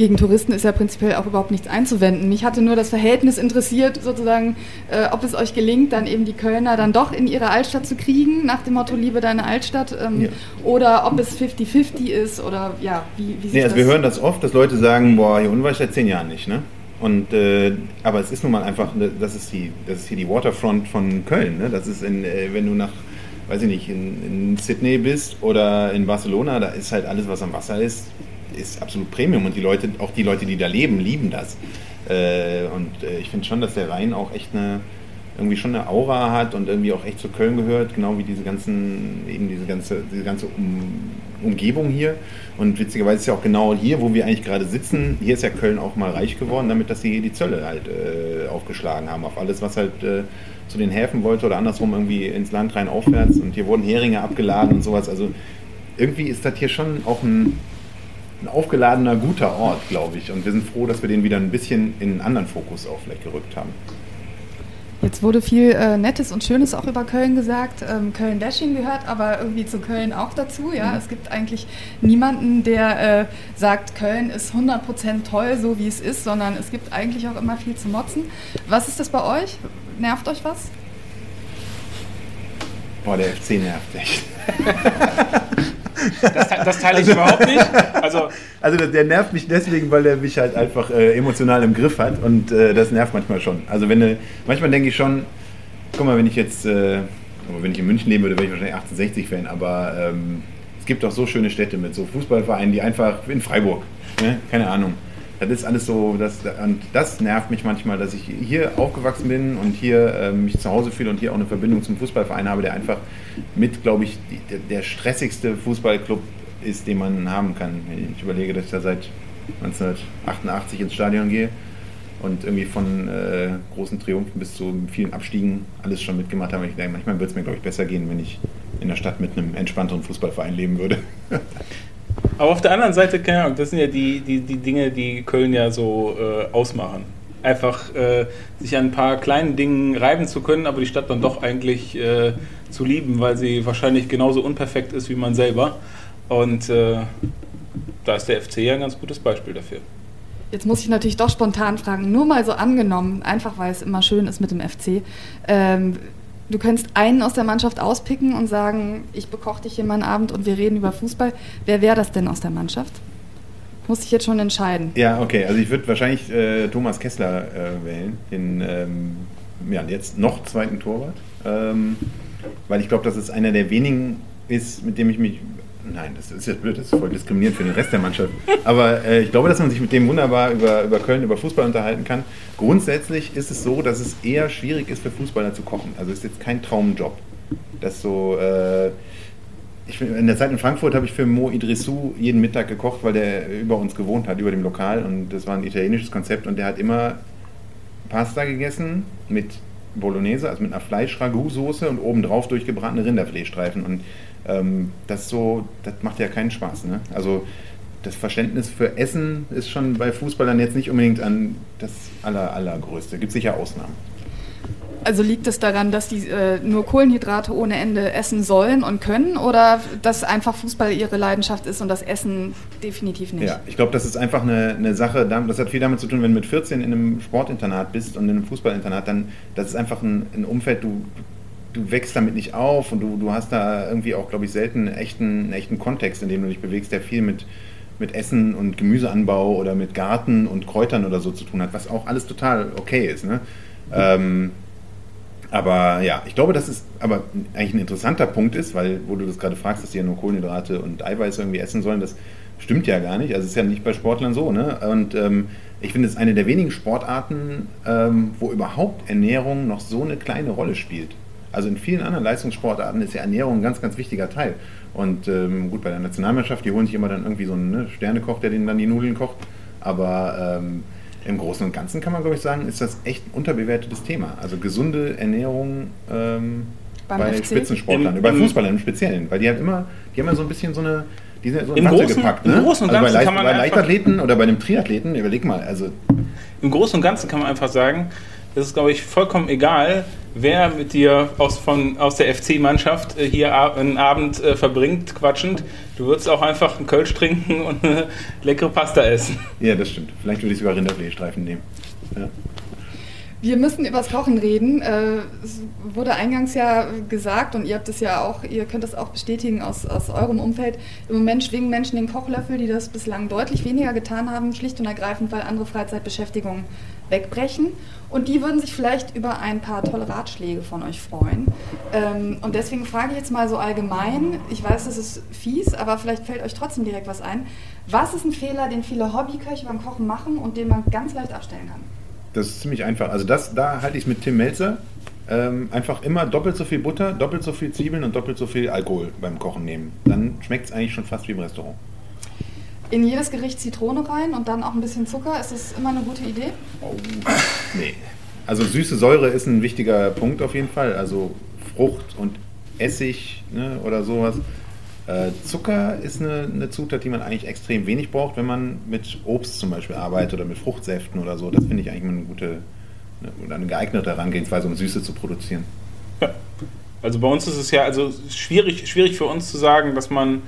gegen Touristen ist ja prinzipiell auch überhaupt nichts einzuwenden. Mich hatte nur das Verhältnis interessiert, sozusagen, äh, ob es euch gelingt, dann eben die Kölner dann doch in ihre Altstadt zu kriegen, nach dem Motto Liebe deine Altstadt, ähm, ja. oder ob es 50-50 ist oder ja,
wie, wie nee, also Wir hören das oft, dass Leute sagen, boah, hier unten war ich seit zehn Jahren nicht, ne? Und, äh, aber es ist nun mal einfach, ne, das ist, die, das ist hier die Waterfront von Köln. Ne? Das ist, in, äh, wenn du nach, weiß ich nicht, in, in Sydney bist oder in Barcelona, da ist halt alles, was am Wasser ist, ist absolut Premium und die Leute, auch die Leute, die da leben, lieben das. Äh, und äh, ich finde schon, dass der Rhein auch echt eine irgendwie schon eine Aura hat und irgendwie auch echt zu Köln gehört, genau wie diese ganzen, eben diese ganze, diese ganze um, Umgebung hier. Und witzigerweise ist ja auch genau hier, wo wir eigentlich gerade sitzen, hier ist ja Köln auch mal reich geworden, damit dass sie hier die Zölle halt äh, aufgeschlagen haben auf alles, was halt äh, zu den Häfen wollte oder andersrum irgendwie ins Land rein aufwärts. Und hier wurden Heringe abgeladen und sowas. Also irgendwie ist das hier schon auch ein ein aufgeladener, guter Ort, glaube ich. Und wir sind froh, dass wir den wieder ein bisschen in einen anderen Fokus auch vielleicht gerückt haben.
Jetzt wurde viel äh, Nettes und Schönes auch über Köln gesagt. Ähm, Köln-Bashing gehört aber irgendwie zu Köln auch dazu. Ja? Mhm. Es gibt eigentlich niemanden, der äh, sagt, Köln ist 100% toll, so wie es ist, sondern es gibt eigentlich auch immer viel zu motzen. Was ist das bei euch? Nervt euch was?
Boah, der FC nervt echt.
Das, das teile ich also, überhaupt nicht.
Also, also der nervt mich deswegen, weil er mich halt einfach äh, emotional im Griff hat und äh, das nervt manchmal schon. Also wenn äh, manchmal denke ich schon, guck mal, wenn ich jetzt, äh, wenn ich in München leben würde, wäre ich wahrscheinlich 1860-Fan, aber ähm, es gibt auch so schöne Städte mit so Fußballvereinen, die einfach in Freiburg, ne? keine Ahnung, das ist alles so, das, und das nervt mich manchmal, dass ich hier aufgewachsen bin und hier äh, mich zu Hause fühle und hier auch eine Verbindung zum Fußballverein habe, der einfach mit, glaube ich, die, der, der, stressigste Fußballclub ist, den man haben kann. Ich überlege, dass ich da seit 1988 ins Stadion gehe und irgendwie von äh, großen Triumphen bis zu vielen Abstiegen alles schon mitgemacht habe. Ich denke, manchmal würde es mir, glaube ich, besser gehen, wenn ich in der Stadt mit einem entspannteren Fußballverein leben würde.
Aber auf der anderen Seite, keine Ahnung, das sind ja die, die, die Dinge, die Köln ja so äh, ausmachen. Einfach äh, sich an ein paar kleinen Dingen reiben zu können, aber die Stadt dann doch eigentlich äh, zu lieben, weil sie wahrscheinlich genauso unperfekt ist wie man selber. Und äh, da ist der FC ja ein ganz gutes Beispiel dafür.
Jetzt muss ich natürlich doch spontan fragen, nur mal so angenommen, einfach weil es immer schön ist mit dem FC. Ähm, du könntest einen aus der Mannschaft auspicken und sagen, ich bekoche dich hier mal einen Abend und wir reden über Fußball. Wer wäre das denn aus der Mannschaft? Muss ich jetzt schon entscheiden.
Ja, okay. Also ich würde wahrscheinlich äh, Thomas Kessler äh, wählen, den ähm, ja, jetzt noch zweiten Torwart. Ähm, weil ich glaube, dass es einer der wenigen ist, mit dem ich mich Nein, das ist jetzt blöd, das ist voll diskriminierend für den Rest der Mannschaft. Aber äh, ich glaube, dass man sich mit dem wunderbar über, über Köln, über Fußball unterhalten kann. Grundsätzlich ist es so, dass es eher schwierig ist für Fußballer zu kochen. Also ist jetzt kein Traumjob. Das so, äh, ich, in der Zeit in Frankfurt habe ich für Mo Idrissou jeden Mittag gekocht, weil der über uns gewohnt hat, über dem Lokal. Und das war ein italienisches Konzept und der hat immer Pasta gegessen mit Bolognese, also mit einer Fleisch-Ragout-Soße und obendrauf durchgebratene Rinderfiletstreifen. Und ähm, das so, das macht ja keinen Spaß. Ne? Also das Verständnis für Essen ist schon bei Fußballern jetzt nicht unbedingt an das aller, allergrößte. Gibt sicher Ausnahmen.
Also liegt es daran, dass die äh, nur Kohlenhydrate ohne Ende essen sollen und können oder dass einfach Fußball ihre Leidenschaft ist und das Essen definitiv nicht?
Ja, ich glaube, das ist einfach eine, eine Sache, das hat viel damit zu tun, wenn du mit 14 in einem Sportinternat bist und in einem Fußballinternat, dann das ist einfach ein, ein Umfeld, du, du wächst damit nicht auf und du, du hast da irgendwie auch, glaube ich, selten einen echten, einen echten Kontext, in dem du dich bewegst, der viel mit, mit Essen und Gemüseanbau oder mit Garten und Kräutern oder so zu tun hat, was auch alles total okay ist. Ne? Ähm, aber ja, ich glaube, dass es aber eigentlich ein interessanter Punkt ist, weil, wo du das gerade fragst, dass die ja nur Kohlenhydrate und Eiweiß irgendwie essen sollen, das stimmt ja gar nicht. Also es ist ja nicht bei Sportlern so. Ne? Und ähm, ich finde, es ist eine der wenigen Sportarten, ähm, wo überhaupt Ernährung noch so eine kleine Rolle spielt. Also in vielen anderen Leistungssportarten ist ja Ernährung ein ganz, ganz wichtiger Teil. Und ähm, gut, bei der Nationalmannschaft, die holen sich immer dann irgendwie so einen ne, Sternekoch, der denen dann die Nudeln kocht. Aber ähm, im Großen und Ganzen kann man, glaube ich, sagen, ist das echt ein unterbewertetes Thema. Also gesunde Ernährung ähm, bei FC? Spitzensportlern, Im, bei Fußballern im Speziellen. Weil die haben immer, die haben ja so ein bisschen so eine, die sind so
Im Großen, gepackt. Ne? Im Großen und
also
Ganzen
bei, Leicht, bei Leichtathleten oder bei einem Triathleten, überleg mal. Also
Im Großen und Ganzen kann man einfach sagen, das ist, glaube ich, vollkommen egal, wer mit dir aus, von, aus der FC-Mannschaft äh, hier einen Abend äh, verbringt, quatschend. Du würdest auch einfach einen Kölsch trinken und eine leckere Pasta essen.
Ja, das stimmt. Vielleicht würde ich sogar Rinderfiletstreifen nehmen. Ja.
Wir müssen über das Kochen reden. Äh, es wurde eingangs ja gesagt und ihr habt es ja auch, ihr könnt das auch bestätigen aus, aus eurem Umfeld. Im Moment schwingen Menschen den Kochlöffel, die das bislang deutlich weniger getan haben, schlicht und ergreifend, weil andere Freizeitbeschäftigungen wegbrechen. Und die würden sich vielleicht über ein paar tolle Ratschläge von euch freuen. Ähm, und deswegen frage ich jetzt mal so allgemein, ich weiß, das ist fies, aber vielleicht fällt euch trotzdem direkt was ein. Was ist ein Fehler, den viele Hobbyköche beim Kochen machen und den man ganz leicht abstellen kann?
Das ist ziemlich einfach. Also das, da halte ich es mit Tim Melzer. Ähm, einfach immer doppelt so viel Butter, doppelt so viel Zwiebeln und doppelt so viel Alkohol beim Kochen nehmen. Dann schmeckt es eigentlich schon fast wie im Restaurant.
In jedes Gericht Zitrone rein und dann auch ein bisschen Zucker. Ist das immer eine gute Idee?
Oh, nee. Also süße Säure ist ein wichtiger Punkt auf jeden Fall. Also Frucht und Essig ne, oder sowas. Äh, Zucker ist eine, eine, Zutat, die man eigentlich extrem wenig braucht, wenn man mit Obst zum Beispiel arbeitet oder mit Fruchtsäften oder so. Das finde ich eigentlich eine gute eine, eine geeignete Herangehensweise, um Süße zu produzieren.
Ja. Also bei uns ist es ja also schwierig, schwierig für uns zu sagen, dass man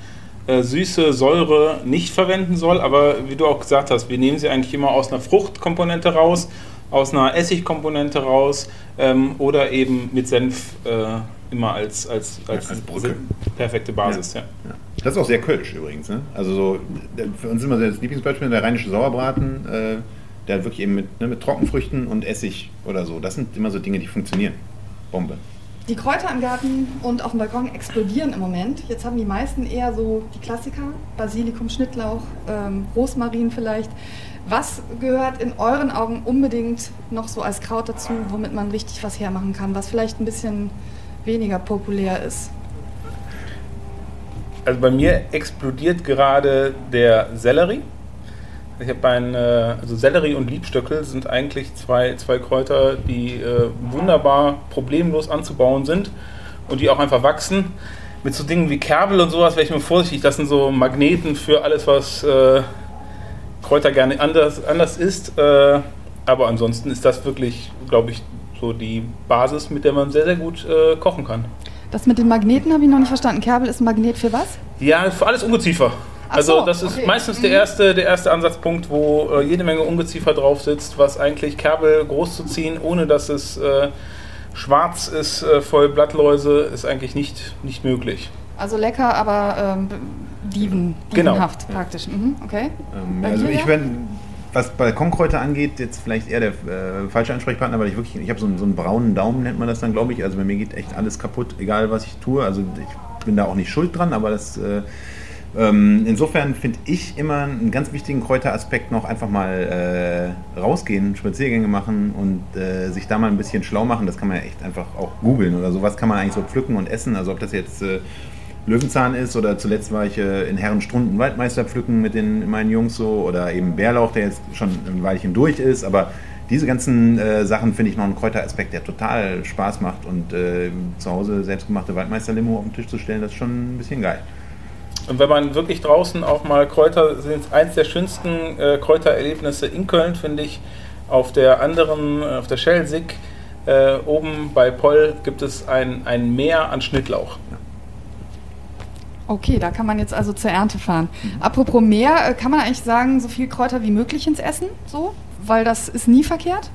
äh, süße Säure nicht verwenden soll, aber wie du auch gesagt hast, wir nehmen sie eigentlich immer aus einer Fruchtkomponente raus, aus einer Essigkomponente raus ähm, oder eben mit Senf äh, immer als, als, als, ja, als Brücke. perfekte Basis. Ja.
ja. Das ist auch sehr kölsch übrigens. Ne? Also so, für uns ist immer das Lieblingsbeispiel der rheinische Sauerbraten, äh, der wirklich eben mit, ne, mit Trockenfrüchten und Essig oder so. Das sind immer so Dinge, die funktionieren. Bombe.
Die Kräuter im Garten und auf dem Balkon explodieren im Moment. Jetzt haben die meisten eher so die Klassiker, Basilikum, Schnittlauch, ähm, Rosmarin vielleicht. Was gehört in euren Augen unbedingt noch so als Kraut dazu, womit man richtig was hermachen kann, was vielleicht ein bisschen weniger populär ist?
Also bei mir explodiert gerade der Sellerie. Ich habe ein, äh, also Sellerie und Liebstöckel sind eigentlich zwei, zwei Kräuter, die äh, wunderbar problemlos anzubauen sind und die auch einfach wachsen. Mit so Dingen wie Kerbel und sowas wäre ich mir vorsichtig. Das sind so Magneten für alles, was äh, Kräuter gerne anders, anders isst. Äh, aber ansonsten ist das wirklich, glaube ich, so die Basis, mit der man sehr, sehr gut äh, kochen kann.
Das mit den Magneten habe ich noch nicht verstanden. Kerbel ist ein Magnet für was?
Ja, für alles Ungeziefer. Also so, das ist okay. meistens der, mhm. erste, der erste Ansatzpunkt, wo äh, jede Menge Ungeziefer drauf sitzt, was eigentlich Kerbel groß zu ziehen, ohne dass es äh, schwarz ist, äh, voll Blattläuse, ist eigentlich nicht, nicht möglich.
Also lecker, aber ähm, dieven,
genau.
dievenhaft genau. praktisch. Mhm, okay.
Ähm, also ich wenn was Balkonkräuter angeht, jetzt vielleicht eher der äh, falsche Ansprechpartner, weil ich wirklich, ich habe so, so, einen braunen Daumen, nennt man das dann, glaube ich. Also bei mir geht echt alles kaputt, egal was ich tue. Also ich bin da auch nicht schuld dran, aber das äh, ähm, insofern finde ich immer einen ganz wichtigen Kräuteraspekt noch einfach mal äh, rausgehen, Spaziergänge machen und äh, sich da mal ein bisschen schlau machen. Das kann man ja echt einfach auch googeln oder sowas kann man eigentlich so pflücken und essen. Also ob das jetzt äh, Löwenzahn ist oder zuletzt war ich äh, in Herrenstrunden Waldmeister pflücken mit den, meinen Jungs so oder eben Bärlauch, der jetzt schon ein Weilchen durch ist, aber diese ganzen äh, Sachen finde ich noch einen Kräuteraspekt, der total Spaß macht und äh, zu Hause selbstgemachte Waldmeister-Limo auf den Tisch zu stellen, das ist schon ein bisschen geil.
Und wenn man wirklich draußen auch mal Kräuter, sind eins der schönsten äh, Kräutererlebnisse in Köln, finde ich, auf der anderen, äh, auf der Schelsig, Äh, oben bei Poll gibt es ein, ein Meer an Schnittlauch.
Okay, da kann man jetzt also zur Ernte fahren. Apropos Meer, äh, kann man eigentlich sagen, so viel Kräuter wie möglich ins Essen? So? Weil das ist nie verkehrt?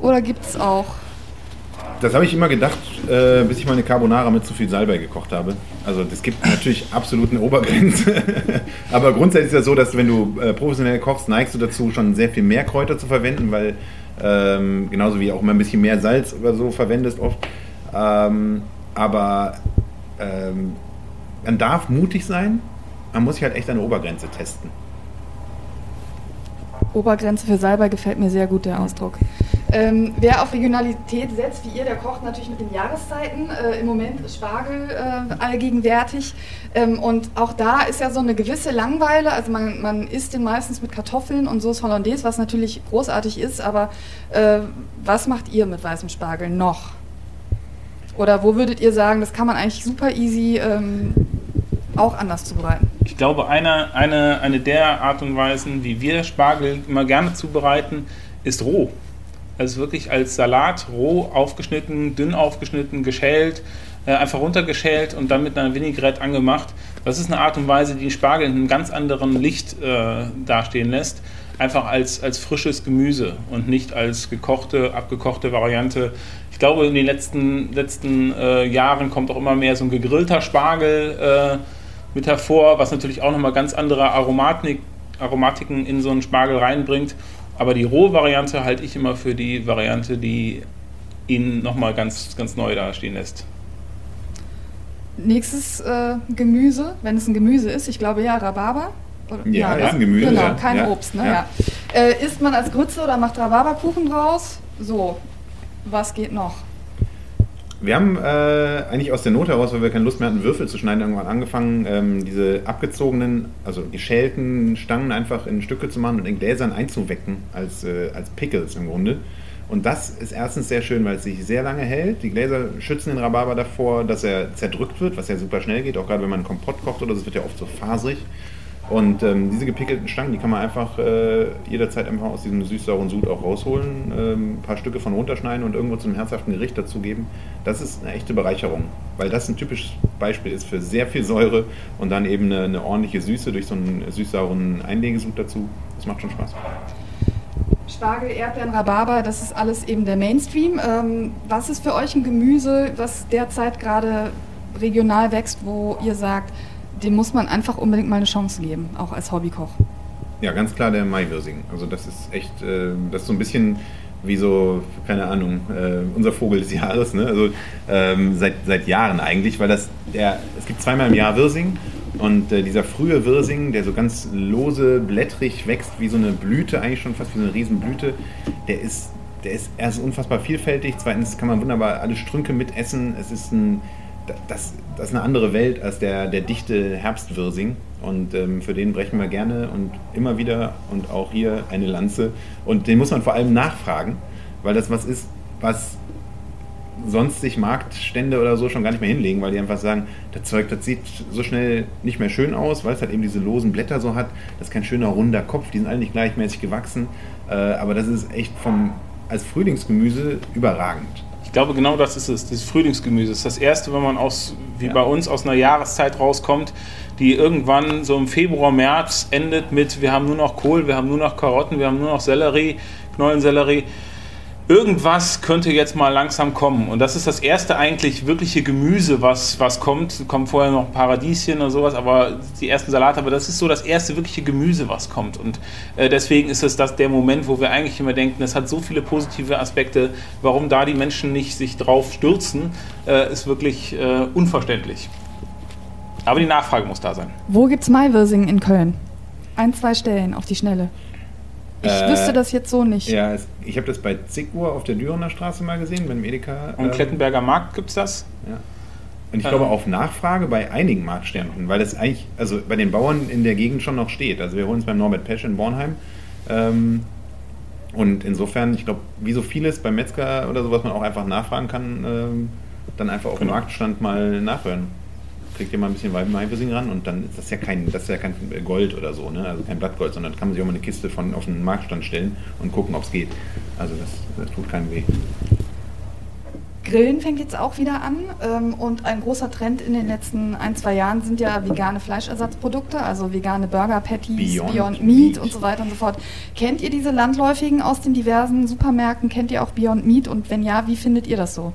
Oder gibt es auch
das habe ich immer gedacht, äh, bis ich meine Carbonara mit zu viel Salbei gekocht habe. Also das gibt natürlich absolut eine Obergrenze. Aber grundsätzlich ist ja so, dass wenn du äh, professionell kochst, neigst du dazu, schon sehr viel mehr Kräuter zu verwenden, weil ähm, genauso wie auch immer ein bisschen mehr Salz oder so verwendest oft. Ähm, aber ähm, man darf mutig sein, man muss sich halt echt eine Obergrenze testen.
Obergrenze für Salbei gefällt mir sehr gut, der Ausdruck. Ähm, wer auf Regionalität setzt, wie ihr, der kocht natürlich mit den Jahreszeiten. Äh, Im Moment ist Spargel äh, allgegenwärtig. Ähm, und auch da ist ja so eine gewisse Langweile. Also man, man isst den meistens mit Kartoffeln und Sauce Hollandaise, was natürlich großartig ist. Aber äh, was macht ihr mit weißem Spargel noch? Oder wo würdet ihr sagen, das kann man eigentlich super easy ähm, auch anders zubereiten?
Ich glaube, eine, eine, eine der Art und Weisen, wie wir Spargel immer gerne zubereiten, ist roh. Also wirklich als Salat roh aufgeschnitten, dünn aufgeschnitten, geschält, äh, einfach runtergeschält und dann mit einer Vinaigrette angemacht. Das ist eine Art und Weise, die Spargel in einem ganz anderen Licht äh, dastehen lässt. Einfach als, als frisches Gemüse und nicht als gekochte, abgekochte Variante. Ich glaube, in den letzten, letzten äh, Jahren kommt auch immer mehr so ein gegrillter Spargel äh, mit hervor, was natürlich auch nochmal ganz andere Aromatik, Aromatiken in so einen Spargel reinbringt. Aber die rohe Variante halte ich immer für die Variante, die ihn nochmal ganz, ganz neu dastehen lässt.
Nächstes äh, Gemüse, wenn es ein Gemüse ist, ich glaube ja Rhabarber.
Oder, ja, ja, ist ein Gemüse.
Genau, kein ja. Obst. Ne? Ja. Äh, isst man als Grütze oder macht Rhabarberkuchen draus? So, was geht noch?
Wir haben äh, eigentlich aus der Not heraus, weil wir keine Lust mehr hatten, Würfel zu schneiden, irgendwann angefangen, ähm, diese abgezogenen, also geschälten Stangen einfach in Stücke zu machen und in Gläsern einzuwecken, als, äh, als Pickles im Grunde. Und das ist erstens sehr schön, weil es sich sehr lange hält. Die Gläser schützen den Rhabarber davor, dass er zerdrückt wird, was ja super schnell geht, auch gerade wenn man einen Kompott kocht oder so, wird ja oft so faserig. Und ähm, diese gepickelten Stangen, die kann man einfach äh, jederzeit einfach aus diesem süß-sauren Sud auch rausholen, ähm, ein paar Stücke von runterschneiden und irgendwo zum herzhaften Gericht dazugeben. Das ist eine echte Bereicherung, weil das ein typisches Beispiel ist für sehr viel Säure und dann eben eine, eine ordentliche Süße durch so einen süß-sauren Einlegesud dazu. Das macht schon Spaß.
Spargel, Erdbeeren, Rhabarber, das ist alles eben der Mainstream. Ähm, was ist für euch ein Gemüse, was derzeit gerade regional wächst, wo ihr sagt, dem muss man einfach unbedingt mal eine Chance geben, auch als Hobbykoch.
Ja, ganz klar der Maiwirsing. Also das ist echt, äh, das ist so ein bisschen wie so, keine Ahnung, äh, unser Vogel des Jahres, ne? also ähm, seit, seit Jahren eigentlich, weil das, der, es gibt zweimal im Jahr Wirsing und äh, dieser frühe Wirsing, der so ganz lose, blättrig wächst, wie so eine Blüte, eigentlich schon fast wie so eine Riesenblüte, der ist, der ist erst unfassbar vielfältig, zweitens kann man wunderbar alle Strünke mitessen, es ist ein das, das ist eine andere Welt als der, der dichte Herbstwirsing. Und ähm, für den brechen wir gerne und immer wieder und auch hier eine Lanze. Und den muss man vor allem nachfragen, weil das was ist, was sonst sich Marktstände oder so schon gar nicht mehr hinlegen, weil die einfach sagen, das Zeug, das sieht so schnell nicht mehr schön aus, weil es halt eben diese losen Blätter so hat. Das ist kein schöner runder Kopf, die sind alle nicht gleichmäßig gewachsen. Äh, aber das ist echt vom, als Frühlingsgemüse überragend.
Ich glaube, genau das ist es, das Frühlingsgemüse. Das ist das erste, wenn man aus, wie ja. bei uns aus einer Jahreszeit rauskommt, die irgendwann so im Februar, März endet mit, wir haben nur noch Kohl, wir haben nur noch Karotten, wir haben nur noch Sellerie, Knollensellerie irgendwas könnte jetzt mal langsam kommen. Und das ist das erste eigentlich wirkliche Gemüse, was, was kommt. Kommt vorher noch Paradieschen und sowas, aber die ersten Salate, aber das ist so das erste wirkliche Gemüse, was kommt. Und äh, deswegen ist es das der Moment, wo wir eigentlich immer denken, es hat so viele positive Aspekte, warum da die Menschen nicht sich drauf stürzen, äh, ist wirklich äh, unverständlich. Aber die Nachfrage muss da sein.
Wo gibt es Maiwirsing in Köln? Ein, zwei Stellen auf die Schnelle. Ich äh, wüsste das jetzt so nicht.
Ja, es, ich habe das bei Zickuhr auf der Dürener Straße mal gesehen, beim Edeka.
Und ähm, Klettenberger Markt gibt es das?
Ja. Und ich ähm. glaube auf Nachfrage bei einigen Marktständen, weil das eigentlich, also bei den Bauern in der Gegend schon noch steht. Also wir holen es beim Norbert Pesch in Bornheim. Ähm, und insofern, ich glaube, wie so vieles beim Metzger oder so, was man auch einfach nachfragen kann, ähm, dann einfach auf genau. dem Marktstand mal nachhören kriegt ihr mal ein bisschen Weibenhaiversing ran und dann ist das ja kein, das ist ja kein Gold oder so, ne? also kein Blattgold, sondern kann man sich auch mal eine Kiste von auf den Marktstand stellen und gucken, ob es geht. Also das, das tut keinem weh.
Grillen fängt jetzt auch wieder an ähm, und ein großer Trend in den letzten ein, zwei Jahren sind ja vegane Fleischersatzprodukte, also vegane Burger Patties, Beyond, Beyond Meat, Meat und so weiter und so fort. Kennt ihr diese landläufigen aus den diversen Supermärkten? Kennt ihr auch Beyond Meat und wenn ja, wie findet ihr das so?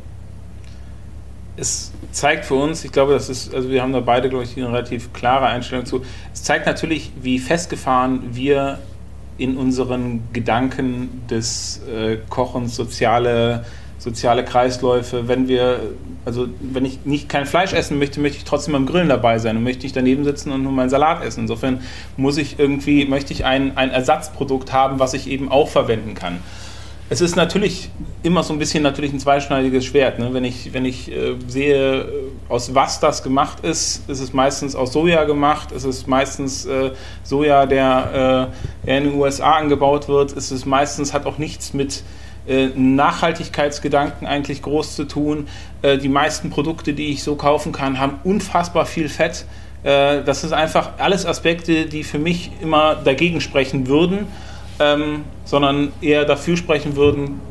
Es zeigt für uns, ich glaube, das ist, also wir haben da beide, glaube ich, eine relativ klare Einstellung zu. Es zeigt natürlich, wie festgefahren wir in unseren Gedanken des äh, Kochens soziale soziale Kreisläufe, wenn wir, also wenn ich nicht kein Fleisch essen möchte, möchte ich trotzdem am Grillen dabei sein und möchte ich daneben sitzen und nur meinen Salat essen. Insofern muss ich irgendwie, möchte ich ein, ein Ersatzprodukt haben, was ich eben auch verwenden kann. Es ist natürlich immer so ein bisschen natürlich ein zweischneidiges Schwert. Ne? Wenn ich, wenn ich äh, sehe, aus was das gemacht ist, ist es meistens aus Soja gemacht, ist es meistens äh, Soja, der äh, in den USA angebaut wird, ist es meistens, hat auch nichts mit äh, Nachhaltigkeitsgedanken eigentlich groß zu tun. Äh, die meisten Produkte, die ich so kaufen kann, haben unfassbar viel Fett. Äh, das ist einfach alles Aspekte, die für mich immer dagegen sprechen würden, ähm, sondern eher dafür sprechen würden,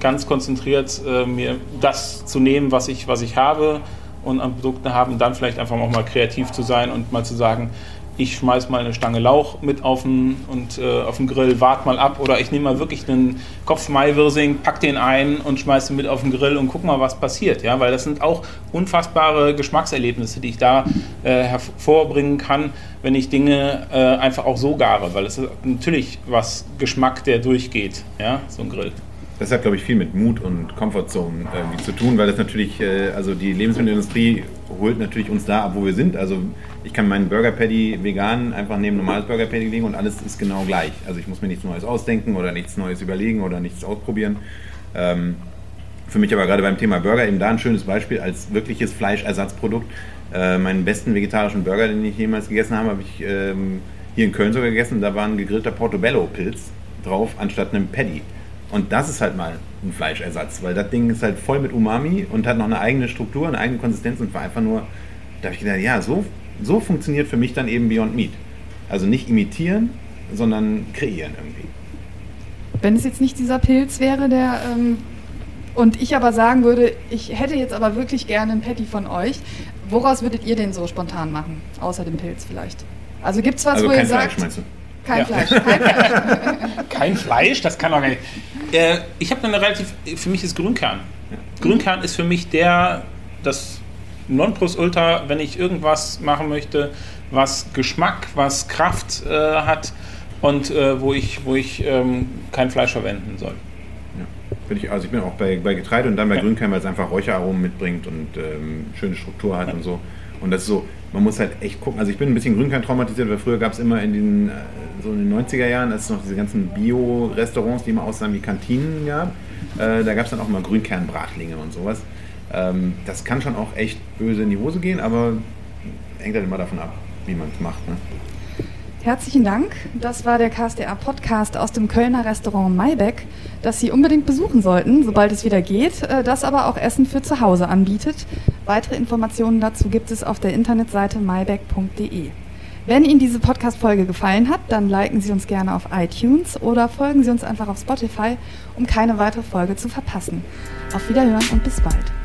ganz konzentriert mir das zu nehmen, was ich, was ich habe und an Produkten haben, dann vielleicht einfach auch mal kreativ zu sein und mal zu sagen, ich schmeiß mal eine Stange Lauch mit auf den, und, äh, auf den Grill, wart mal ab oder ich nehme mal wirklich einen Kopf Maiwirsing, pack den ein und schmeiße den mit auf den Grill und guck mal, was passiert. Ja? Weil das sind auch unfassbare Geschmackserlebnisse, die ich da äh, hervorbringen kann, wenn ich Dinge äh, einfach auch so gare, weil es ist natürlich was Geschmack, der durchgeht, ja? so ein Grill.
Das hat, glaube ich, viel mit Mut und Comfortzone irgendwie zu tun, weil das natürlich, äh, also die Lebensmittelindustrie holt natürlich uns da ab, wo wir sind. Also ich kann meinen Burger Patty vegan einfach neben normales Burger Patty legen und alles ist genau gleich. Also ich muss mir nichts Neues ausdenken oder nichts Neues überlegen oder nichts ausprobieren. Ähm, für mich aber gerade beim Thema Burger eben da ein schönes Beispiel als wirkliches Fleischersatzprodukt. Äh, meinen besten vegetarischen Burger, den ich jemals gegessen habe, habe ich ähm, hier in Köln sogar gegessen. Da war ein gegrillter Portobello-Pilz drauf anstatt einem Patty. Und das ist halt mal ein Fleischersatz, weil das Ding ist halt voll mit Umami und hat noch eine eigene Struktur, eine eigene Konsistenz und war einfach nur, da habe ich gedacht, ja, so so funktioniert für mich dann eben Beyond Meat. Also nicht imitieren, sondern kreieren irgendwie.
Wenn es jetzt nicht dieser Pilz wäre, der ähm, und ich aber sagen würde, ich hätte jetzt aber wirklich gerne ein Patty von euch, woraus würdet ihr den so spontan machen? Außer dem Pilz vielleicht. Also gibt es was,
also
wo
kein
ihr
Fleisch,
sagt.
Meinst du?
Kein
Ja.
Fleisch, kein Fleisch.
Kein Fleisch, das kann doch gar nicht. Äh, ich habe eine relativ, für mich ist Grünkern. Grünkern ist für mich der, das Nonplusultra, wenn ich irgendwas machen möchte, was Geschmack, was Kraft äh, hat und äh, wo ich, wo ich ähm, kein Fleisch verwenden soll.
Ja. Bin ich, also ich bin auch bei, bei Getreide und dann bei
Ja.
Grünkern, weil es einfach Räucheraromen mitbringt und ähm, schöne Struktur hat und so. Und das ist so, man muss halt echt gucken. Also ich bin ein bisschen Grünkern traumatisiert, weil früher gab es immer in den, äh, so in den 90er Jahren, als es noch diese ganzen Bio-Restaurants, die immer aussahen wie Kantinen gab, äh, da gab es dann auch mal Grünkernbratlinge und sowas. Ähm, das kann schon auch echt böse in die Hose gehen, aber hängt halt immer davon ab, wie man es macht. Ne?
Herzlichen Dank. Das war der KSDA-Podcast aus dem Kölner Restaurant Maybeck, das Sie unbedingt besuchen sollten, sobald es wieder geht, äh, das aber auch Essen für zu Hause anbietet. Weitere Informationen dazu gibt es auf der Internetseite mybeck.de. Wenn Ihnen diese Podcast-Folge gefallen hat, dann liken Sie uns gerne auf iTunes oder folgen Sie uns einfach auf Spotify, um keine weitere Folge zu verpassen. Auf Wiederhören und bis bald.